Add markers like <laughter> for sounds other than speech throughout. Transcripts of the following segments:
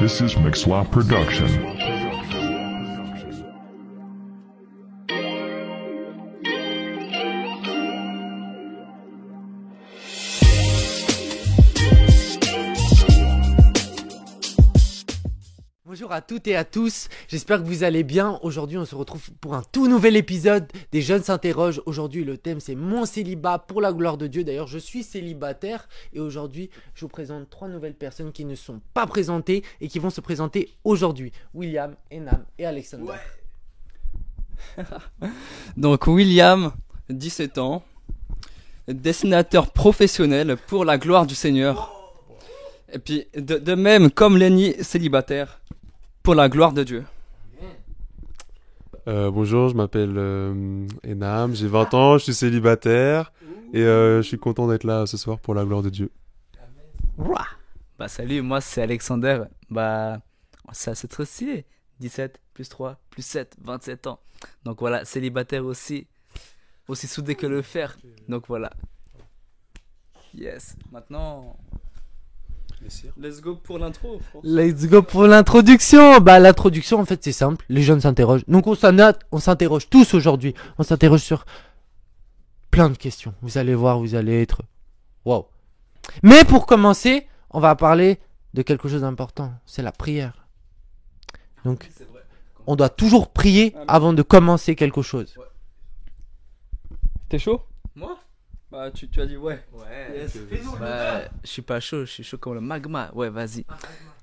This is Mixwap Production. À toutes et à tous, j'espère que vous allez bien. Aujourd'hui on se retrouve pour un tout nouvel épisode des Jeunes s'interrogent. Aujourd'hui le thème c'est mon célibat pour la gloire de Dieu. D'ailleurs je suis célibataire et aujourd'hui je vous présente trois nouvelles personnes qui ne sont pas présentées et qui vont se présenter aujourd'hui. William, Enam et Alexander. <laughs> Donc William, 17 ans, dessinateur professionnel pour la gloire du Seigneur. Et puis de même comme Lenny, célibataire pour la gloire de Dieu. Euh, bonjour, je m'appelle euh, Enam, j'ai 20 ans, je suis célibataire et euh, je suis content d'être là ce soir pour la gloire de Dieu. Bah salut, moi c'est Alexander. Bah ça c'est très stylé. 17 plus 3 plus 7, 27 ans. Donc voilà, célibataire aussi. Aussi soudé que le fer. Donc voilà. Yes. Maintenant, let's go pour l'intro. Let's go pour l'introduction. Bah l'introduction en fait c'est simple, les jeunes s'interrogent. Donc on s'en a- on s'interroge tous aujourd'hui. On s'interroge sur plein de questions. Vous allez voir, vous allez être wow. Mais pour commencer, on va parler de quelque chose d'important, c'est la prière. Donc on doit toujours prier avant de commencer quelque chose. T'es chaud? Moi? Bah tu, tu as dit ouais. Ouais. Bah, je suis pas chaud, je suis chaud comme le magma. Ouais, vas-y.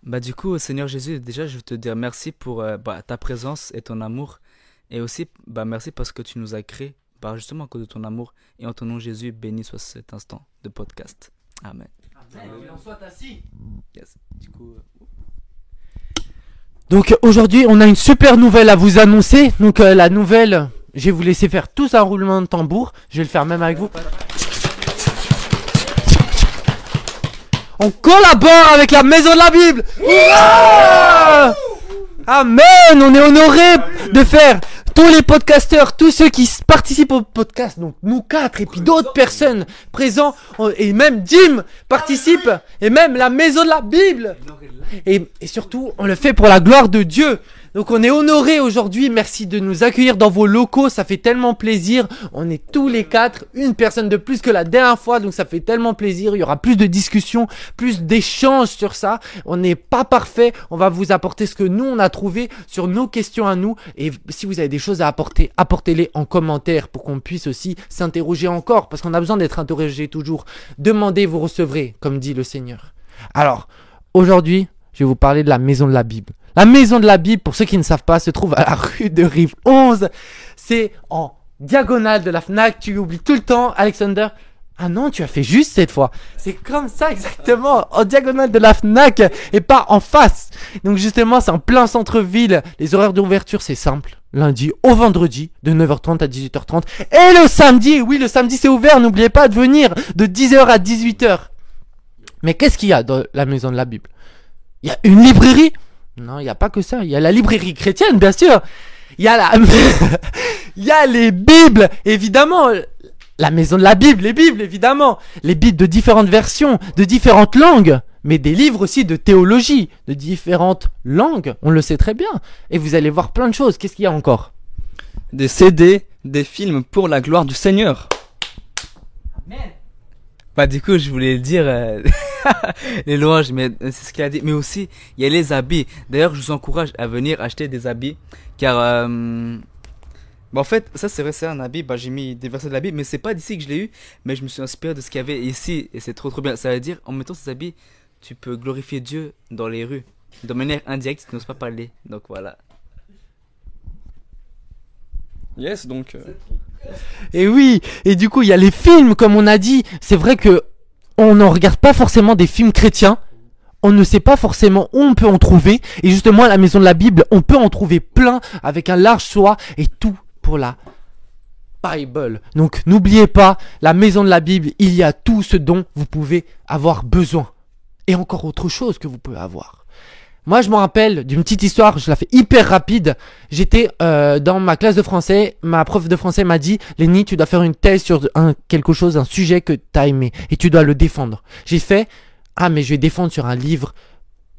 Bah du coup, Seigneur Jésus, déjà je veux te dire merci pour euh, bah, ta présence et ton amour. Et aussi, bah merci parce que tu nous as créés, bah, justement à cause de ton amour. Et en ton nom Jésus, béni soit cet instant de podcast. Amen. Yes. Du coup, euh, Donc aujourd'hui, on a une super nouvelle à vous annoncer. Donc euh, la nouvelle, je vais vous laisser faire tous un roulement de tambour. Je vais le faire même avec vous. On collabore avec la Maison de la Bible. Amen. On est honoré de faire tous les podcasteurs, tous ceux qui participent au podcast, donc nous quatre et puis d'autres personnes présents on- et même Jim participe et même la Maison de la Bible. Et, et surtout, on le fait pour la gloire de Dieu. Donc on est honoré aujourd'hui. Merci de nous accueillir dans vos locaux. Ça fait tellement plaisir. On est tous les quatre, une personne de plus que la dernière fois. Donc ça fait tellement plaisir. Il y aura plus de discussions, plus d'échanges sur ça. On n'est pas parfait. On va vous apporter ce que nous on a trouvé sur nos questions à nous. Et si vous avez des choses à apporter, apportez-les en commentaire pour qu'on puisse aussi s'interroger encore. Parce qu'on a besoin d'être interrogé toujours. Demandez, vous recevrez, comme dit le Seigneur. Alors, aujourd'hui, je vais vous parler de la maison de la Bible. La maison de la Bible, pour ceux qui ne savent pas, se trouve à la <laughs> rue de Rive 11. C'est en diagonale de la Fnac. Tu oublies tout le temps, Alexander. Ah non, tu as fait juste cette fois. C'est comme ça exactement, en diagonale de la Fnac et pas en face. Donc justement, c'est en plein centre-ville. Les horaires d'ouverture, c'est simple. Lundi au vendredi, de 9h30 à 18h30. Et le samedi, oui, le samedi c'est ouvert. N'oubliez pas de venir de 10h à 18h. Mais qu'est-ce qu'il y a dans la maison de la Bible? Il y a une librairie? Non, il n'y a pas que ça. Il y a la librairie chrétienne, bien sûr. Il y a la... Il <laughs> y a les Bibles, évidemment. La maison de la Bible, les Bibles, évidemment. Les Bibles de différentes versions, de différentes langues. Mais des livres aussi de théologie, de différentes langues. On le sait très bien. Et vous allez voir plein de choses. Qu'est-ce qu'il y a encore? Des CD, des films pour la gloire du Seigneur. Bah du coup je voulais le dire euh, <laughs> <laughs> les louanges mais c'est ce qu'il a dit. Mais aussi il y a les habits. D'ailleurs je vous encourage à venir acheter des habits car euh, bah, en fait ça c'est vrai c'est un habit. Bah j'ai mis des versets de l'habit mais c'est pas d'ici que je l'ai eu. Mais je me suis inspiré de ce qu'il y avait ici et c'est trop trop bien. Ça veut dire en mettant ces habits tu peux glorifier Dieu dans les rues de manière indirecte tu n'oses pas parler. Donc voilà. Yes, donc. euh, Et oui, et du coup, il y a les films, comme on a dit. C'est vrai que on ne regarde pas forcément des films chrétiens. On ne sait pas forcément où on peut en trouver. Et justement, à la maison de la Bible, on peut en trouver plein avec un large choix et tout pour la Bible. Donc, n'oubliez pas, la maison de la Bible, il y a tout ce dont vous pouvez avoir besoin. Et encore autre chose que vous pouvez avoir. Moi, je me rappelle d'une petite histoire, je la fais hyper rapide. J'étais euh, dans ma classe de français, ma prof de français m'a dit Lenny, tu dois faire une thèse sur un, quelque chose, un sujet que t'as aimé, et tu dois le défendre. J'ai fait Ah, mais je vais défendre sur un livre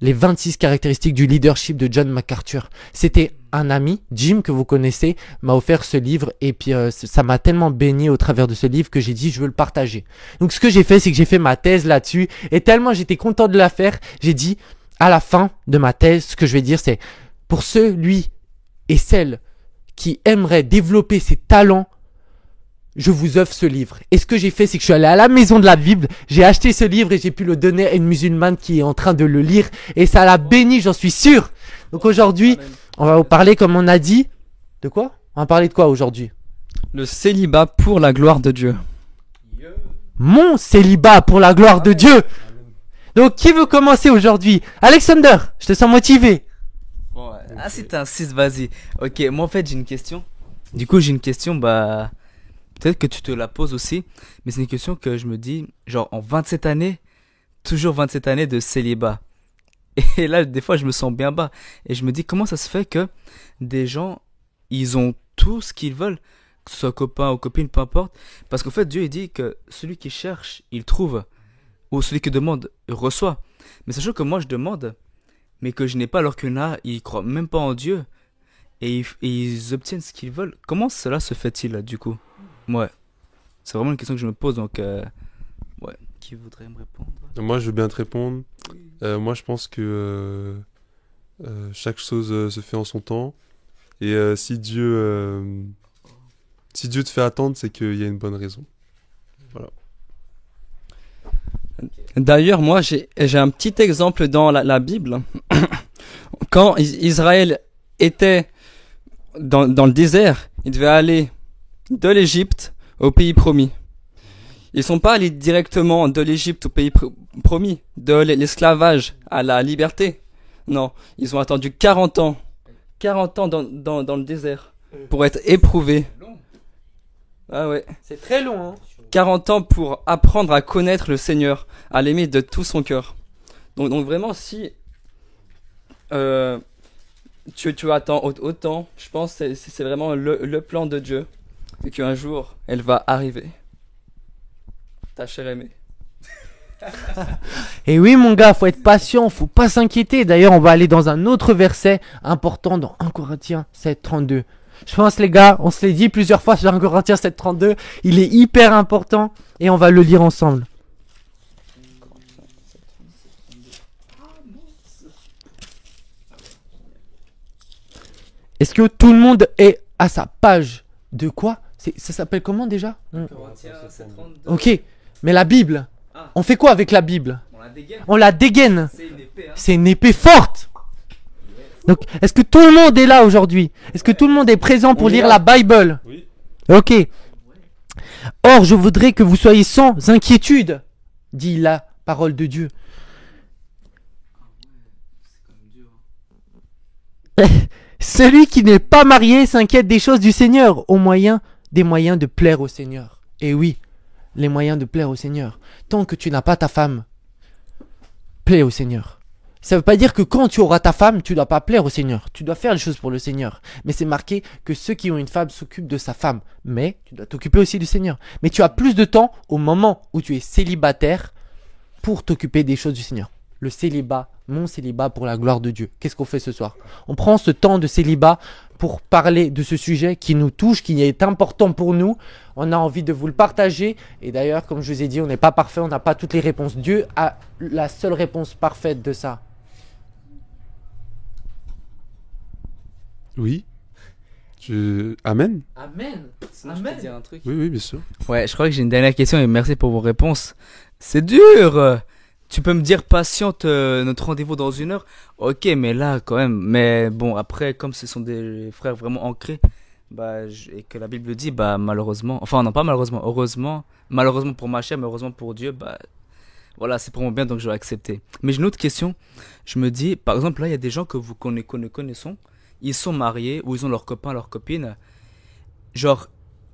les 26 caractéristiques du leadership de John MacArthur. C'était un ami, Jim, que vous connaissez, m'a offert ce livre et puis euh, ça m'a tellement béni au travers de ce livre que j'ai dit je veux le partager. Donc ce que j'ai fait, c'est que j'ai fait ma thèse là-dessus et tellement j'étais content de la faire, j'ai dit à la fin de ma thèse, ce que je vais dire, c'est pour celui et celle qui aimerait développer ses talents, je vous offre ce livre. Et ce que j'ai fait, c'est que je suis allé à la maison de la Bible, j'ai acheté ce livre et j'ai pu le donner à une musulmane qui est en train de le lire. Et ça l'a béni, j'en suis sûr. Donc aujourd'hui, on va vous parler, comme on a dit, de quoi? On va parler de quoi aujourd'hui? Le célibat pour la gloire de Dieu. Mon célibat pour la gloire de Dieu. Donc qui veut commencer aujourd'hui? Alexander, je te sens motivé. Bon, ouais. Ah, si t'insistes, vas-y. Ok, moi en fait j'ai une question. Du coup, j'ai une question, bah. Peut-être que tu te la poses aussi, mais c'est une question que je me dis, genre en 27 années, toujours 27 années de célibat. <laughs> Et là, des fois, je me sens bien bas. Et je me dis, comment ça se fait que des gens, ils ont tout ce qu'ils veulent, que ce soit copain ou copine, peu importe. Parce qu'en fait, Dieu, il dit que celui qui cherche, il trouve. Ou celui qui demande, reçoit. Mais sachant que moi, je demande, mais que je n'ai pas alors qu'il a, ils croient même pas en Dieu et ils, obtiennent ce qu'ils veulent. Comment cela se fait-il du coup? Ouais, c'est vraiment une question que je me pose donc euh, ouais. Qui voudrait me répondre? Moi, je veux bien te répondre. Euh, moi, je pense que euh, chaque chose se fait en son temps. Et si Dieu, si Dieu te fait attendre, c'est qu'il y a une bonne raison. D'ailleurs, moi, j'ai un petit exemple dans la, la Bible. <coughs> Quand Is- Israël était dans, dans le désert, il devait aller de l'Égypte au pays promis. Ils sont pas allés directement de l'Égypte au pays pr- promis, de l'esclavage à la liberté. Non, ils ont attendu 40 ans. 40 ans dans, dans, dans le désert pour être éprouvés. Ah ouais. C'est très long, hein 40 ans pour apprendre à connaître le Seigneur, à l'aimer de tout son cœur. Donc, vraiment, si euh, tu, attends au- autant, je pense que c'est- vraiment le, le plan de Dieu. Et qu'un jour, elle va arriver. Ta chère aimée. <laughs> Et oui, mon gars, faut être patient, faut pas s'inquiéter. D'ailleurs, on va aller dans un autre verset important dans 1 Corinthiens 7, 32. Je pense, les gars, on se l'est dit plusieurs fois sur 1 Corinthiens 7, 32. Il est hyper important et on va le lire ensemble. Est-ce que tout le monde est à sa page de quoi? Ça s'appelle comment déjà? Ok, mais la Bible, Ah. on fait quoi avec la Bible? On la dégaine. C'est une épée, hein. C'est une épée forte. Donc, est-ce que tout le monde est là aujourd'hui? Est-ce que tout le monde est présent pour lire la Bible? Oui. Ok. Or, je voudrais que vous soyez sans inquiétude, dit la parole de Dieu. <laughs> Celui qui n'est pas marié s'inquiète des choses du Seigneur, au moyen des moyens de plaire au Seigneur. Et oui, les moyens de plaire au Seigneur. Tant que tu n'as pas ta femme, plaît au Seigneur. Ça veut pas dire que quand tu auras ta femme, tu dois pas plaire au Seigneur. Tu dois faire les choses pour le Seigneur. Mais c'est marqué que ceux qui ont une femme s'occupent de sa femme. Mais tu dois t'occuper aussi du Seigneur. Mais tu as plus de temps au moment où tu es célibataire pour t'occuper des choses du Seigneur. Le célibat, mon célibat pour la gloire de Dieu. Qu'est-ce qu'on fait ce soir? On prend ce temps de célibat pour parler de ce sujet qui nous touche, qui est important pour nous. On a envie de vous le partager. Et d'ailleurs, comme je vous ai dit, on n'est pas parfait, on n'a pas toutes les réponses. Dieu a la seule réponse parfaite de ça. Oui. Je... Amen. Amen. Sinon, je peux dire un truc. Oui, oui, bien sûr. Ouais, je crois que j'ai une dernière question et merci pour vos réponses. C'est dur. Tu peux me dire patiente euh, notre rendez-vous dans une heure Ok, mais là quand même. Mais bon, après, comme ce sont des frères vraiment ancrés, bah, je- et que la Bible dit, bah malheureusement, enfin non pas malheureusement, heureusement, malheureusement pour ma chair, mais heureusement pour Dieu, bah voilà, c'est pour mon bien donc je vais accepter. Mais j'ai une autre question. Je me dis, par exemple, là il y a des gens que vous conna- conna- connaissons, ils sont mariés ou ils ont leur copain, leur copine. Genre,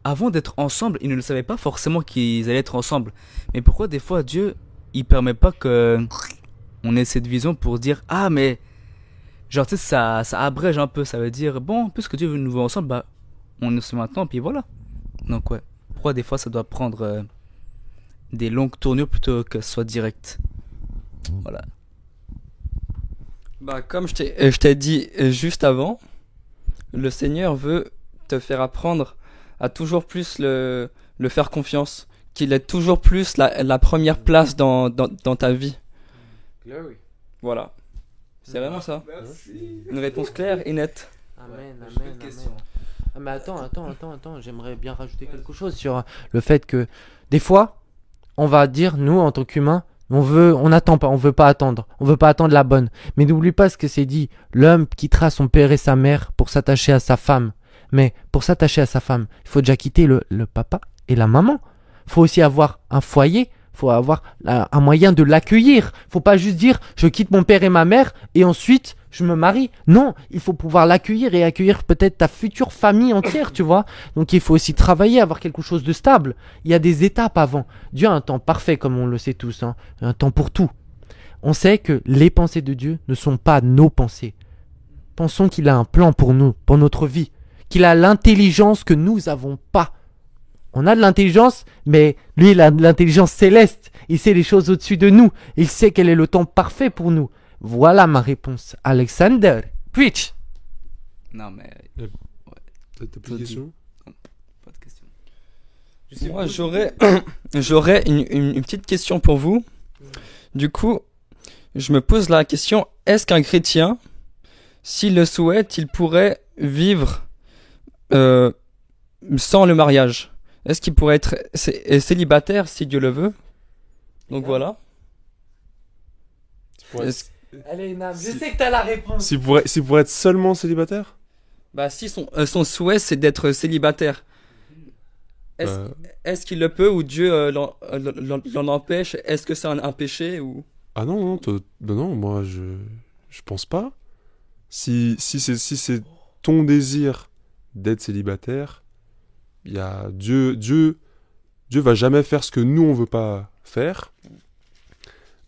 avant d'être ensemble, ils ne le savaient pas forcément qu'ils allaient être ensemble. Mais pourquoi des fois Dieu, il permet pas que on ait cette vision pour dire ah mais genre tu sais ça ça abrège un peu, ça veut dire bon puisque Dieu veut nous voir ensemble bah on est maintenant puis voilà. Donc ouais. Pourquoi des fois ça doit prendre euh, des longues tournures plutôt que ce soit direct? Voilà. Bah, comme je t'ai, euh, je t'ai dit euh, juste avant, le Seigneur veut te faire apprendre à toujours plus le, le faire confiance, qu'il ait toujours plus la, la première place dans, dans, dans ta vie. Voilà. C'est vraiment ça. Une réponse claire et nette. Amen, amen, amen. Ah, mais attends, attends, attends, attends, j'aimerais bien rajouter quelque chose sur le fait que des fois, on va dire, nous, en tant qu'humains, on veut, on n'attend pas, on veut pas attendre, on veut pas attendre la bonne. Mais n'oublie pas ce que c'est dit, l'homme quittera son père et sa mère pour s'attacher à sa femme. Mais pour s'attacher à sa femme, il faut déjà quitter le, le papa et la maman. faut aussi avoir un foyer, faut avoir un moyen de l'accueillir. faut pas juste dire, je quitte mon père et ma mère et ensuite je me marie. Non, il faut pouvoir l'accueillir et accueillir peut-être ta future famille entière, tu vois. Donc il faut aussi travailler, avoir quelque chose de stable. Il y a des étapes avant. Dieu a un temps parfait, comme on le sait tous, hein. un temps pour tout. On sait que les pensées de Dieu ne sont pas nos pensées. Pensons qu'il a un plan pour nous, pour notre vie, qu'il a l'intelligence que nous n'avons pas. On a de l'intelligence, mais lui, il a de l'intelligence céleste. Il sait les choses au-dessus de nous. Il sait quel est le temps parfait pour nous. Voilà ma réponse. Alexander, preach. Non, mais T'as t'as plus de questions pas de question. Moi, j'aurais, <coughs> j'aurais une, une- une petite question pour vous. Du coup, je me pose la question est-ce qu'un chrétien, s'il le souhaite, il pourrait vivre euh, sans le mariage? Est-ce qu'il pourrait être cé- célibataire si Dieu le veut? Donc voilà. Ouais. Est-ce- Allez, Nam, je sais que t'as la réponse. Si pour, être- si pour être seulement célibataire Bah, si son, euh, son souhait c'est d'être célibataire, est-ce Euh, est-ce qu'il le peut ou Dieu euh, l'en euh, l'en- empêche? Est-ce que c'est un, un péché ou? Ah non, non, toi- non, moi je, je pense pas. Si, si c'est si c'est ton désir d'être célibataire, il y a Dieu, Dieu, Dieu va jamais faire ce que nous on veut pas faire.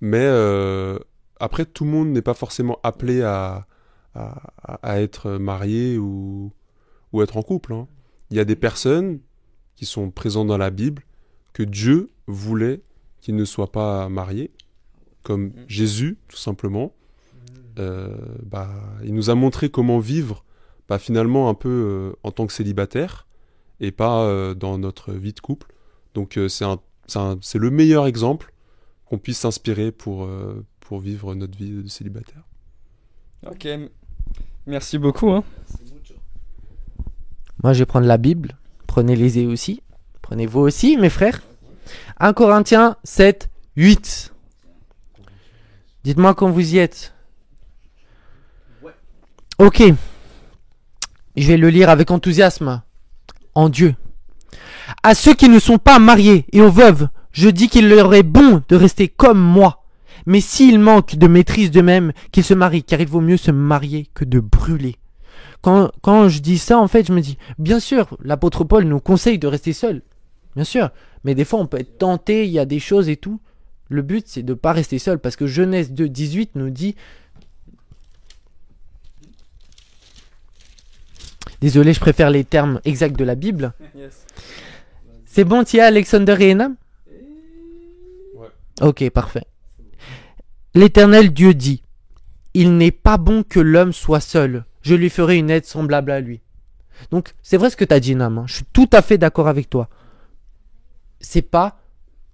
Mais euh, après, tout le monde n'est pas forcément appelé à, à, être marié ou, ou être en couple. hein. Il y a des personnes qui sont présentes dans la Bible que Dieu voulait qu'ils ne soient pas mariés comme Jésus, tout simplement. Euh, bah, il nous a montré comment vivre bah, finalement un peu euh, en tant que célibataire et pas euh, dans notre vie de couple. Donc c'est le meilleur exemple qu'on puisse s'inspirer pour, pour vivre notre vie de célibataire. Ok. Merci beaucoup. Hein. Moi, je vais prendre la Bible. Prenez-les aussi. Prenez vous aussi, mes frères. 1 Corinthiens 7, 8. Dites-moi quand vous y êtes. Ok. Je vais le lire avec enthousiasme. En Dieu. À ceux qui ne sont pas mariés et aux veuves, je dis qu'il leur est bon de rester comme moi. Mais s'ils manquent de maîtrise d'eux-mêmes, qu'ils se marient, car il vaut mieux se marier que de brûler. Quand, quand je dis ça, en fait, je me dis, bien sûr, l'apôtre Paul nous conseille de rester seul. Bien sûr. Mais des fois, on peut être tenté, il y a des choses et tout. Le but, c'est de ne pas rester seul. Parce que Genèse 2, 18 nous dit. Désolé, je préfère les termes exacts de la Bible. C'est bon, Tia, Alexander et Enam Ouais. Ok, parfait. L'Éternel Dieu dit Il n'est pas bon que l'homme soit seul. Je lui ferai une aide semblable à lui. Donc, c'est vrai ce que tu as dit, Nam. hein. Je suis tout à fait d'accord avec toi. C'est pas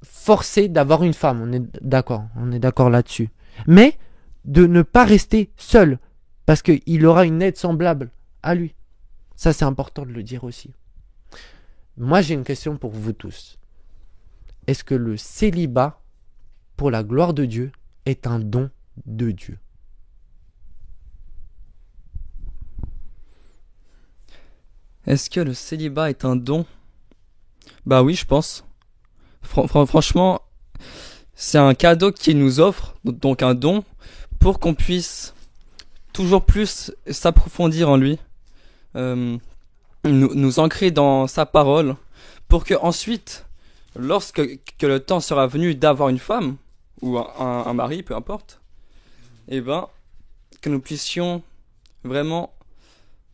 forcé d'avoir une femme. On est d'accord. On est d'accord là-dessus. Mais de ne pas rester seul. Parce qu'il aura une aide semblable à lui. Ça, c'est important de le dire aussi. Moi, j'ai une question pour vous tous. Est-ce que le célibat, pour la gloire de Dieu, est un don de Dieu Est-ce que le célibat est un don? Bah oui, je pense. Fran- fran- franchement, c'est un cadeau qu'il nous offre, donc un don, pour qu'on puisse toujours plus s'approfondir en lui, euh, nous, nous ancrer dans sa parole, pour que ensuite, lorsque que le temps sera venu d'avoir une femme ou un, mari, peu importe, eh ben, que nous puissions vraiment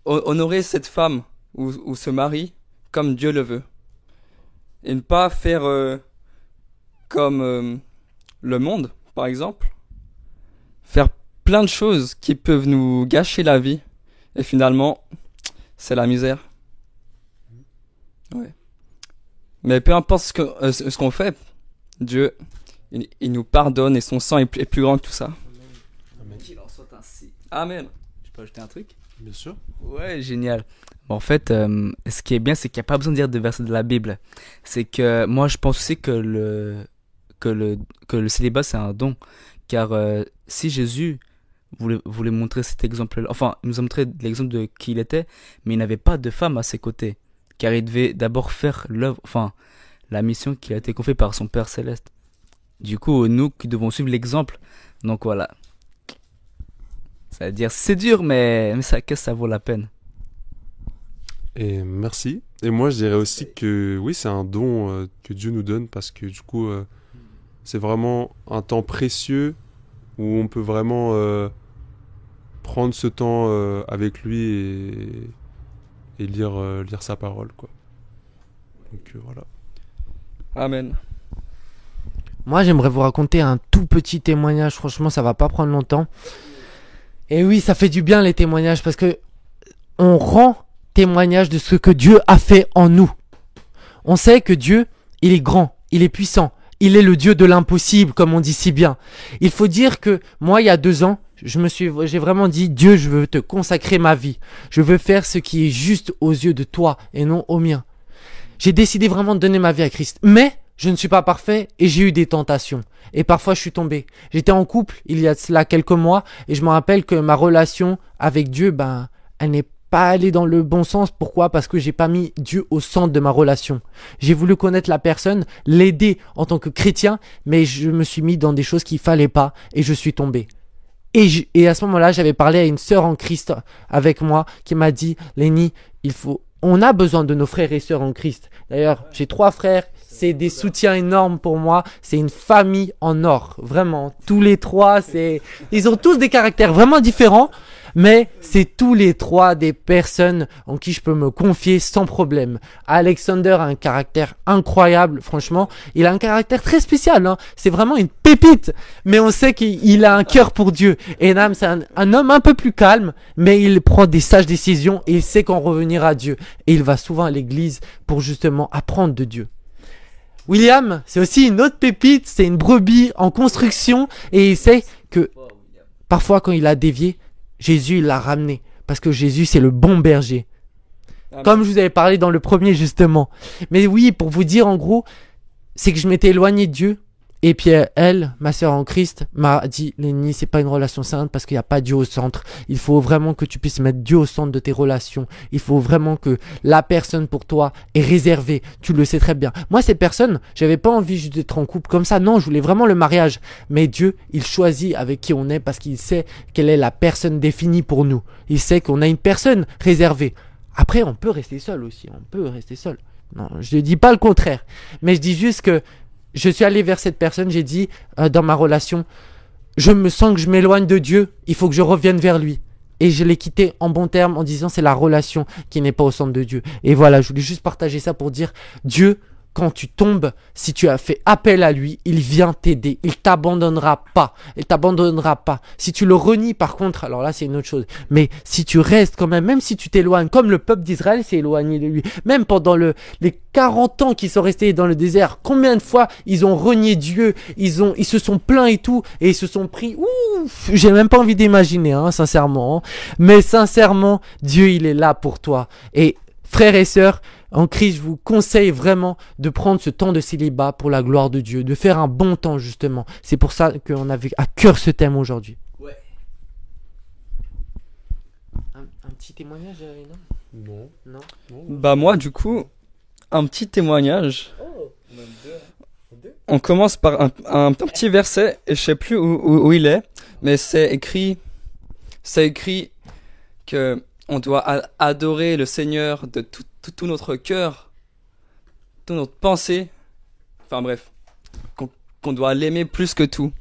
ho- honorer cette femme ou, ou ce mari comme Dieu le veut. Et ne pas faire euh, comme euh, le monde, par exemple. Faire plein de choses qui peuvent nous gâcher la vie. Et finalement, c'est la misère. Mais peu importe euh, ce ce qu'on fait, Dieu, il, il nous pardonne et son sang est plus, grand que tout ça. Qu'il en soit ainsi. Amen. Je peux ajouter un truc? Bien sûr. Ouais, génial. Bon, en fait, euh, ce qui est bien, c'est qu'il n'y a pas besoin de dire de versets de la Bible. C'est que moi, je pense aussi que le, que le, que le célibat, c'est un don. Car euh, si Jésus voulait, voulait montrer cet exemple-là, enfin, il nous a montré l'exemple de qui il était, mais il n'avait pas de femme à ses côtés. Car il devait d'abord faire l'œuvre, enfin, la mission qui a été confiée par son Père Céleste. Du coup, nous qui devons suivre l'exemple, donc voilà. C'est-à-dire, c'est dur, mais, mais ça, qu'est-ce que ça vaut la peine Et merci. Et moi, je dirais aussi que oui, c'est un don euh, que Dieu nous donne parce que du coup, euh, c'est vraiment un temps précieux où on peut vraiment euh, prendre ce temps avec lui et, et lire, lire sa parole, quoi. Donc voilà. Amen. Moi, j'aimerais vous raconter un tout petit témoignage. Franchement, ça va pas prendre longtemps. Et oui, ça fait du bien les témoignages parce que on rend témoignage de ce que Dieu a fait en nous. On sait que Dieu, il est grand, il est puissant, il est le Dieu de l'impossible, comme on dit si bien. Il faut dire que moi, il y a deux ans, je me suis, j'ai vraiment dit, Dieu, je veux te consacrer ma vie. Je veux faire ce qui est juste aux yeux de toi et non aux miens. J'ai décidé vraiment de donner ma vie à Christ. Mais je ne suis pas parfait et j'ai eu des tentations. Et parfois je suis tombé. J'étais en couple il y a cela quelques mois et je me rappelle que ma relation avec Dieu, ben, elle n'est pas allée dans le bon sens. Pourquoi? Parce que j'ai pas mis Dieu au centre de ma relation. J'ai voulu connaître la personne, l'aider en tant que chrétien, mais je me suis mis dans des choses qu'il fallait pas et je suis tombé. Et, je- et à ce moment-là, j'avais parlé à une sœur en Christ avec moi qui m'a dit, Lenny, il faut, on a besoin de nos frères et sœurs en Christ. D'ailleurs, j'ai trois frères. C'est des soutiens énormes pour moi. C'est une famille en or. Vraiment. Tous les trois, c'est, ils ont tous des caractères vraiment différents. Mais c'est tous les trois des personnes en qui je peux me confier sans problème. Alexander a un caractère incroyable, franchement. Il a un caractère très spécial. Hein. C'est vraiment une pépite. Mais on sait qu'il il a un cœur pour Dieu. Et Nam, c'est un, un homme un peu plus calme, mais il prend des sages décisions et il sait qu'en revenir à Dieu. Et il va souvent à l'église pour justement apprendre de Dieu. William, c'est aussi une autre pépite, c'est une brebis en construction et il sait que parfois quand il a dévié, Jésus l'a ramené parce que Jésus c'est le bon berger. Amen. Comme je vous avais parlé dans le premier justement. Mais oui, pour vous dire en gros, c'est que je m'étais éloigné de Dieu et puis elle, ma sœur en Christ, m'a dit Lenny, c'est pas une relation sainte parce qu'il n'y a pas Dieu au centre. Il faut vraiment que tu puisses mettre Dieu au centre de tes relations. Il faut vraiment que la personne pour toi est réservée. Tu le sais très bien. Moi, cette personne, j'avais pas envie juste d'être en couple comme ça. Non, je voulais vraiment le mariage. Mais Dieu, il choisit avec qui on est parce qu'il sait quelle est la personne définie pour nous. Il sait qu'on a une personne réservée. Après, on peut rester seul aussi. On peut rester seul. Non, je ne dis pas le contraire. Mais je dis juste que je suis allé vers cette personne. J'ai dit euh, dans ma relation, je me sens que je m'éloigne de Dieu. Il faut que je revienne vers lui. Et je l'ai quitté en bon terme en disant c'est la relation qui n'est pas au centre de Dieu. Et voilà, je voulais juste partager ça pour dire Dieu, quand tu tombes, si tu as fait appel à lui, il vient t'aider. Il t'abandonnera pas. Il t'abandonnera pas. Si tu le renies, par contre, alors là, c'est une autre chose. Mais si tu restes quand même, même si tu t'éloignes, comme le peuple d'Israël s'est éloigné de lui, même pendant le, les 40 ans qu'ils sont restés dans le désert, combien de fois ils ont renié Dieu, ils ont, ils se sont plaints et tout, et ils se sont pris, ouf, j'ai même pas envie d'imaginer, hein, sincèrement. hein. Mais sincèrement, Dieu, il est là pour toi. Et frères et sœurs, en Christ, je vous conseille vraiment de prendre ce temps de célibat pour la gloire de Dieu, de faire un bon temps justement. C'est pour ça qu'on avait à cœur ce thème aujourd'hui. Ouais. Un, un petit témoignage, Non. Non? Bah moi du coup, un petit témoignage. On commence par un, un- un petit verset et je sais plus où, où- où il est, mais c'est écrit, c'est écrit que on doit adorer le Seigneur de tout, tout- notre cœur, toute notre pensée. Enfin bref, qu'on doit l'aimer plus que tout.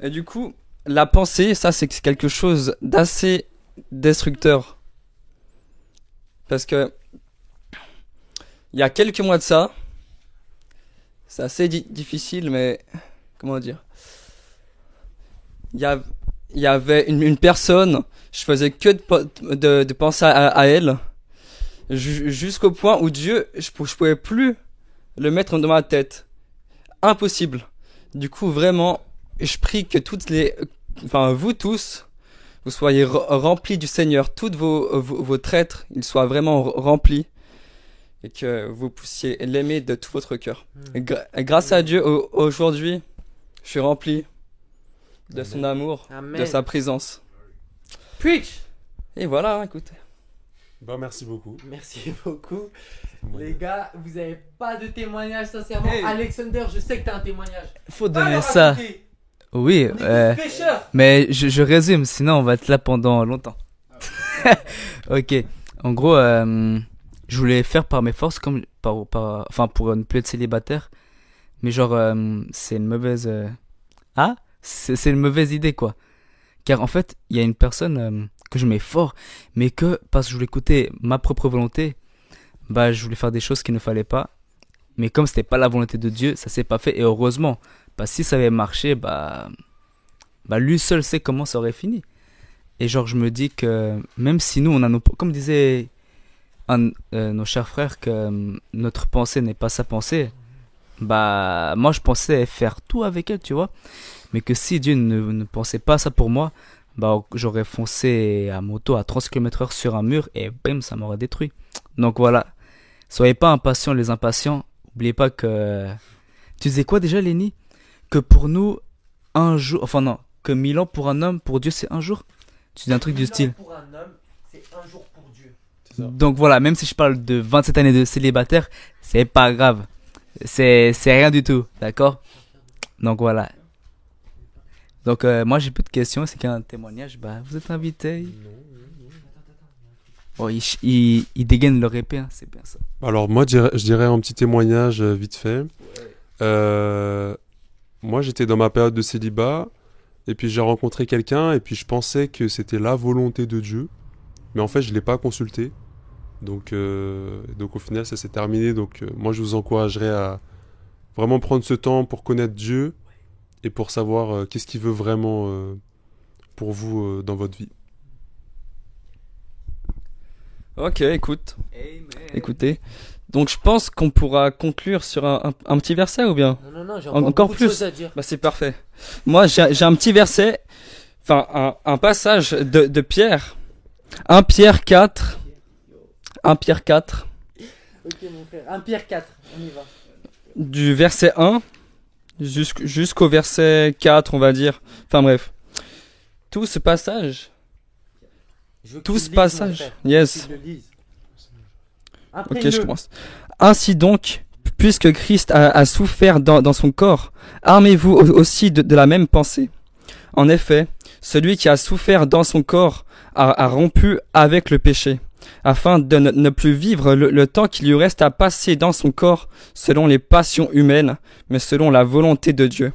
Et du coup, la pensée, ça c'est quelque chose d'assez destructeur. Parce que il y a quelques mois de ça, c'est assez di- difficile, mais comment dire? Il y avait une, personne, je faisais que de, penser à, elle, jusqu'au point où Dieu, je, je pouvais plus le mettre dans ma tête. Impossible. Du coup, vraiment, je prie que toutes les, enfin, vous tous, vous soyez re- remplis du Seigneur, toutes vos, vos, vos traîtres, ils soient vraiment remplis, et que vous puissiez l'aimer de tout votre cœur. Gra- et grâce à Dieu, au- aujourd'hui, je suis rempli de son amour, Amen. de sa présence. Preach. Et voilà, écoutez. Bah, merci beaucoup. Merci beaucoup. Les gars, vous avez pas de témoignage, sincèrement. Hey. Alexander, je sais que t'as un témoignage. Faut donner ça. raconter. Oui, On euh, mais je, je résume, sinon on va être là pendant longtemps. <laughs> ok, en gros, euh, je voulais faire par mes forces, comme par, par, enfin pour ne plus être célibataire, mais genre euh, c'est une mauvaise, euh, ah, c'est c'est une mauvaise idée quoi. Car en fait, il y a une personne euh, que je mets fort, mais que parce que je voulais écouter ma propre volonté, bah je voulais faire des choses qu'il ne fallait pas. Mais comme c'était pas la volonté de Dieu, ça s'est pas fait et heureusement. Que si ça avait marché, bah, bah lui seul sait comment ça aurait fini. Et genre je me dis que même si nous on a nos, comme disait un- euh, nos chers frères que euh, notre pensée n'est pas sa pensée, bah moi je pensais faire tout avec elle, tu vois. Mais que si Dieu ne pensait pas ça pour moi, bah j'aurais foncé à moto à 30 km heure sur un mur et bam ça m'aurait détruit. Donc voilà, soyez pas impatients les impatients. Oubliez pas que tu disais quoi déjà Lenny? Que pour nous un jour, enfin non, que mille ans pour un homme, pour Dieu c'est un jour? Tu dis un truc du style. Pour un homme, c'est un jour pour Dieu. Donc voilà, même si je parle de 27 années de célibataire, c'est pas grave. C'est c'est rien du tout, d'accord? Donc voilà. Donc euh, moi j'ai plus de questions, c'est qu'un témoignage, bah vous êtes invité. Oh, il, il, il dégaine leur épée, hein, c'est bien ça. Alors moi, je dirais, un petit témoignage euh, vite fait. Euh, moi, j'étais dans ma période de célibat, et puis j'ai rencontré quelqu'un, et puis je pensais que c'était la volonté de Dieu, mais en fait, je l'ai pas consulté. Donc, euh, donc au final, ça s'est terminé. Donc, moi, je vous encouragerais à vraiment prendre ce temps pour connaître Dieu et pour savoir euh, qu'est-ce qu'il veut vraiment euh, pour vous euh, dans votre vie. Ok, écoute, écoutez. Donc je pense qu'on pourra conclure sur un, un- un petit verset ou bien? Non, non, non, j'ai En- encore, encore de plus. choses à dire. Bah c'est parfait. Moi j'ai j'ai un petit verset, enfin un, un passage de, de Pierre. 1 Pierre 4. 1 Pierre 4. Ok, mon frère. Un Pierre 4, on y va. du verset 1 jusqu'- jusqu'au verset 4, on va dire. Enfin bref. Tout ce passage, Je tout ce passage, yes. Le. Ok, je commence. Ainsi donc, puisque Christ a, a souffert dans, dans son corps, armez-vous au- aussi de, de la même pensée. En effet, celui qui a souffert dans son corps a, a rompu avec le péché, afin de ne, plus vivre le, temps qu'il lui reste à passer dans son corps selon les passions humaines, mais selon la volonté de Dieu.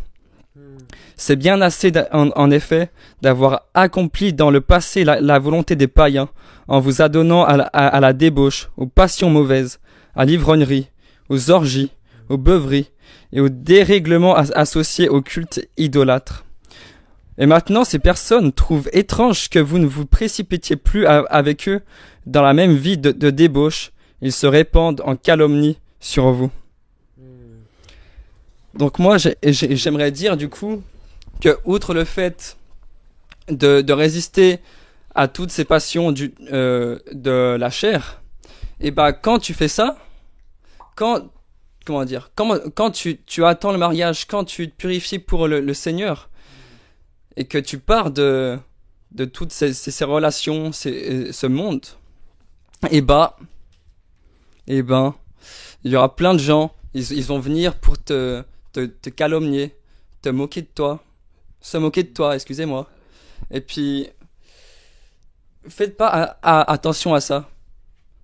C'est bien assez, en, effet, d'avoir accompli dans le passé la, volonté des païens, en vous adonnant à la, débauche, aux passions mauvaises, à l'ivrognerie, aux orgies, aux beuveries et aux dérèglements as- associés au culte idolâtre. Et maintenant, ces personnes trouvent étrange que vous ne vous précipitiez plus avec eux dans la même vie de, débauche. Ils se répandent en calomnie sur vous. Donc moi, j'ai- j'ai- j'aimerais dire du coup que outre le fait de, résister à toutes ces passions euh, de la chair, et bah quand tu fais ça, quand comment dire, quand, tu, attends le mariage, quand tu te purifies pour le, Seigneur, et que tu pars de, toutes ces, relations, euh, ce monde, et bah, et ben, il y aura plein de gens, ils, ils vont venir pour te, te, te calomnier, te moquer de toi, se moquer de toi, excusez-moi. Et puis, faites pas a- a- attention à ça.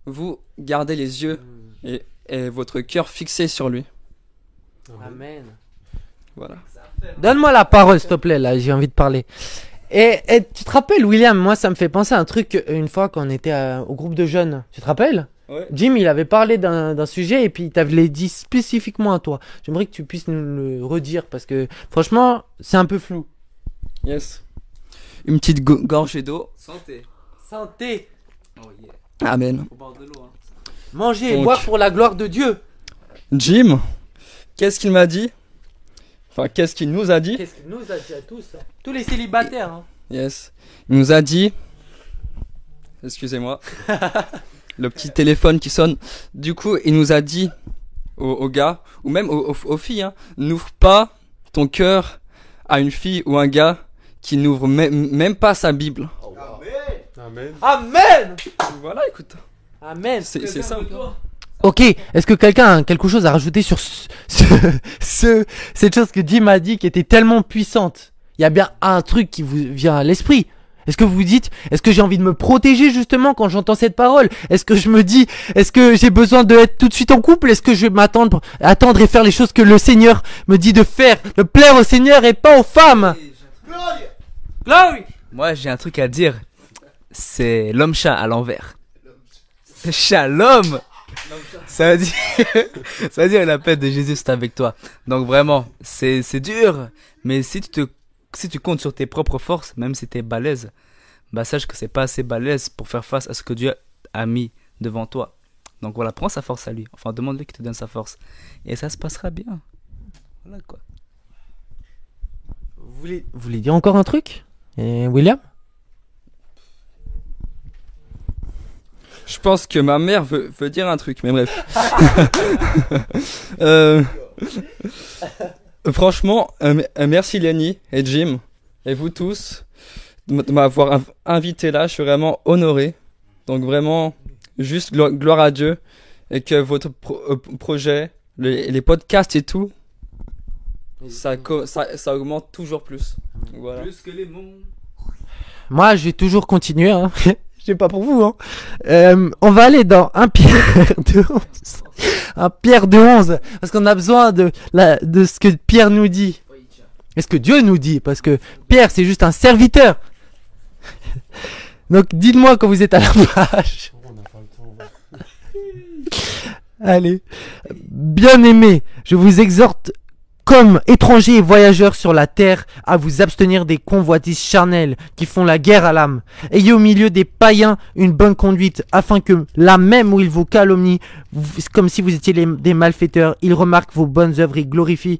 Vous gardez les yeux Hmm. et, et votre cœur fixé sur lui. Amen. Voilà. Donne-moi la parole, s'il te plaît, là, j'ai envie de parler. Et, et tu te rappelles, William, moi, ça me fait penser à un truc une fois qu'on était euh, au groupe de jeunes. Tu te rappelles Ouais. Jim, il avait parlé d'un sujet et puis il t'avait dit spécifiquement à toi. J'aimerais que tu puisses nous le redire parce que franchement, c'est un peu flou. Yes. une petite go- gorgée d'eau. Santé. Santé. Oh yeah. Amen. Faut boire de l'eau, hein. Manger et boire pour la gloire de Dieu. Jim, qu'est-ce qu'il m'a dit? Enfin, qu'est-ce qu'il nous a dit Qu'est-ce qu'il nous a dit à tous hein Tous les célibataires. hein. Yes. Il nous a dit. Excusez-moi. <laughs> Le petit téléphone qui sonne. Du coup, il nous a dit aux, aux gars, ou même aux, aux- aux filles, hein, n'ouvre pas ton cœur à une fille ou un gars qui n'ouvre même, même pas sa Bible. Amen. Amen. Voilà, écoute. Amen. C'est c'est ça. Ok, est-ce que quelqu'un a quelque chose à rajouter sur ce, ce, <laughs> ce- cette chose que Jim a dit qui était tellement puissante? Il y a bien un truc qui vous vient à l'esprit. Est-ce que vous vous dites, est-ce que j'ai envie de me protéger justement quand j'entends cette parole? Est-ce que je me dis, est-ce que j'ai besoin de être tout de suite en couple? Est-ce que je vais m'attendre, attendre et faire les choses que le Seigneur me dit de faire, de plaire au Seigneur et pas aux femmes? Glory! Moi, j'ai un truc à dire. C'est l'homme-chat à l'envers. Shalom Ça veut dire, <laughs> ça la paix de Jésus c'est avec toi. Donc vraiment, c'est, c'est dur. Mais si tu comptes sur tes propres forces, même si t'es balèze, bah sache que c'est pas assez balèze pour faire face à ce que Dieu a mis devant toi. Donc voilà, prends sa force à lui. Enfin, demande-lui qu'il te donne sa force. Et ça se passera bien. Voilà quoi. vous voulez, vous dire encore un truc? Et William? Je pense que ma mère veut, veut dire un truc, mais bref. <laughs> Euh, franchement, euh, euh, merci Lenny et Jim et vous tous de m'avoir inv- invité là. Je suis vraiment honoré. Donc vraiment, juste glo- gloire à Dieu et que votre pro- projet, les, podcasts et tout, ça, ça, augmente toujours plus. Voilà. Plus que les monts. Moi, je vais toujours continuer. Hein. <laughs> Je sais pas pour vous. Hein. Euh, on va aller dans un Pierre <laughs> de 11. Un Pierre de 11. Parce qu'on a besoin de, la, de ce que Pierre nous dit. Et ce que Dieu nous dit. Parce que Pierre, c'est juste un serviteur. Donc, dites-moi quand vous êtes à la plage. Allez. Bien aimé, je vous exhorte comme étrangers et voyageurs sur la terre à vous abstenir des convoitises charnelles qui font la guerre à l'âme. Ayez au milieu des païens une bonne conduite afin que là même où ils vous calomnient, comme si vous étiez des malfaiteurs, ils remarquent vos bonnes œuvres et glorifient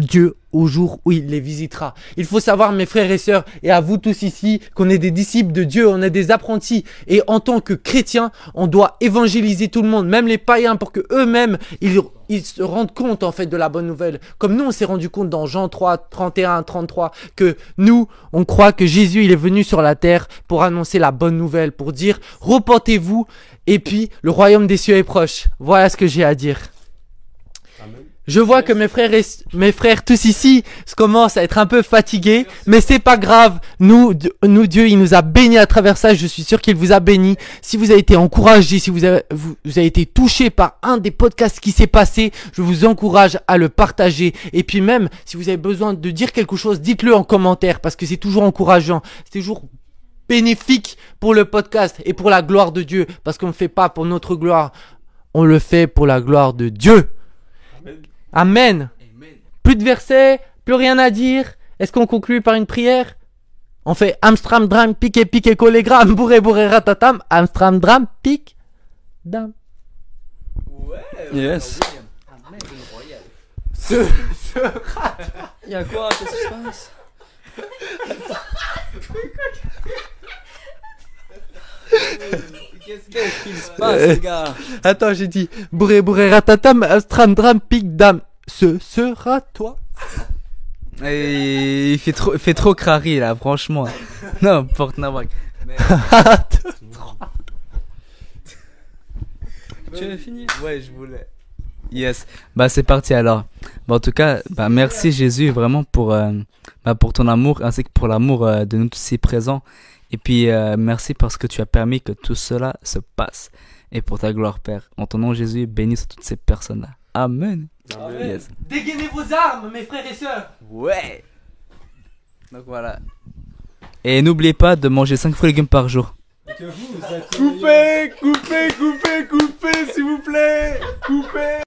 Dieu au jour où il les visitera. Il faut savoir, mes frères et sœurs, et à vous tous ici, qu'on est des disciples de Dieu, on est des apprentis. Et en tant que chrétiens, on doit évangéliser tout le monde, même les païens, pour que eux-mêmes, ils, ils se rendent compte, en fait, de la bonne nouvelle. Comme nous, on s'est rendu compte dans Jean 3, 31, 33, que nous, on croit que Jésus, il est venu sur la terre pour annoncer la bonne nouvelle, pour dire, repentez-vous, et puis, le royaume des cieux est proche. Voilà ce que j'ai à dire. Je vois que mes frères et mes frères tous ici commencent à être un peu fatigués, mais c'est pas grave. Nous, nous Dieu, il nous a bénis à travers ça. Je suis sûr qu'il vous a bénis. Si vous avez été encouragé, si vous avez, vous, vous avez été touché par un des podcasts qui s'est passé, je vous encourage à le partager. Et puis même, si vous avez besoin de dire quelque chose, dites-le en commentaire parce que c'est toujours encourageant. C'est toujours bénéfique pour le podcast et pour la gloire de Dieu parce qu'on ne fait pas pour notre gloire, on le fait pour la gloire de Dieu. Amen. Plus de versets, plus rien à dire. Est-ce qu'on conclut par une prière? On fait Amstram, dram, pique, pique, collégramme, <laughs> bourré, bourré, ratatam, Amstram, dram, pique, dam. Yes. Ce, Il y a quoi? Qu'est-ce qui se passe? <laughs> <laughs> Qu'est-ce qui se passe, les gars Attends, j'ai dit bourré, bourré, ratatam, Amstram, dram, pique, dam. Ce sera toi. Et il fait trop, fait trop crari là, franchement. <laughs> Non, porte. Mais- <laughs> Tu as fini Ouais, je voulais. Yes. Bah c'est parti alors. Bah en tout cas, bah merci Jésus vraiment pour euh, bah, pour ton amour ainsi que pour l'amour euh, de nous tous ici présents. Et puis euh, merci parce que tu as permis que tout cela se passe et pour ta gloire Père. En ton nom Jésus, bénisse toutes ces personnes là. Amen. Amen. Yes. Dégainez vos armes, mes frères et sœurs. Ouais. Donc voilà. Et n'oubliez pas de manger 5 fruits et légumes par jour. Coupez, coupez, coupez, coupez, s'il vous plaît. Coupez.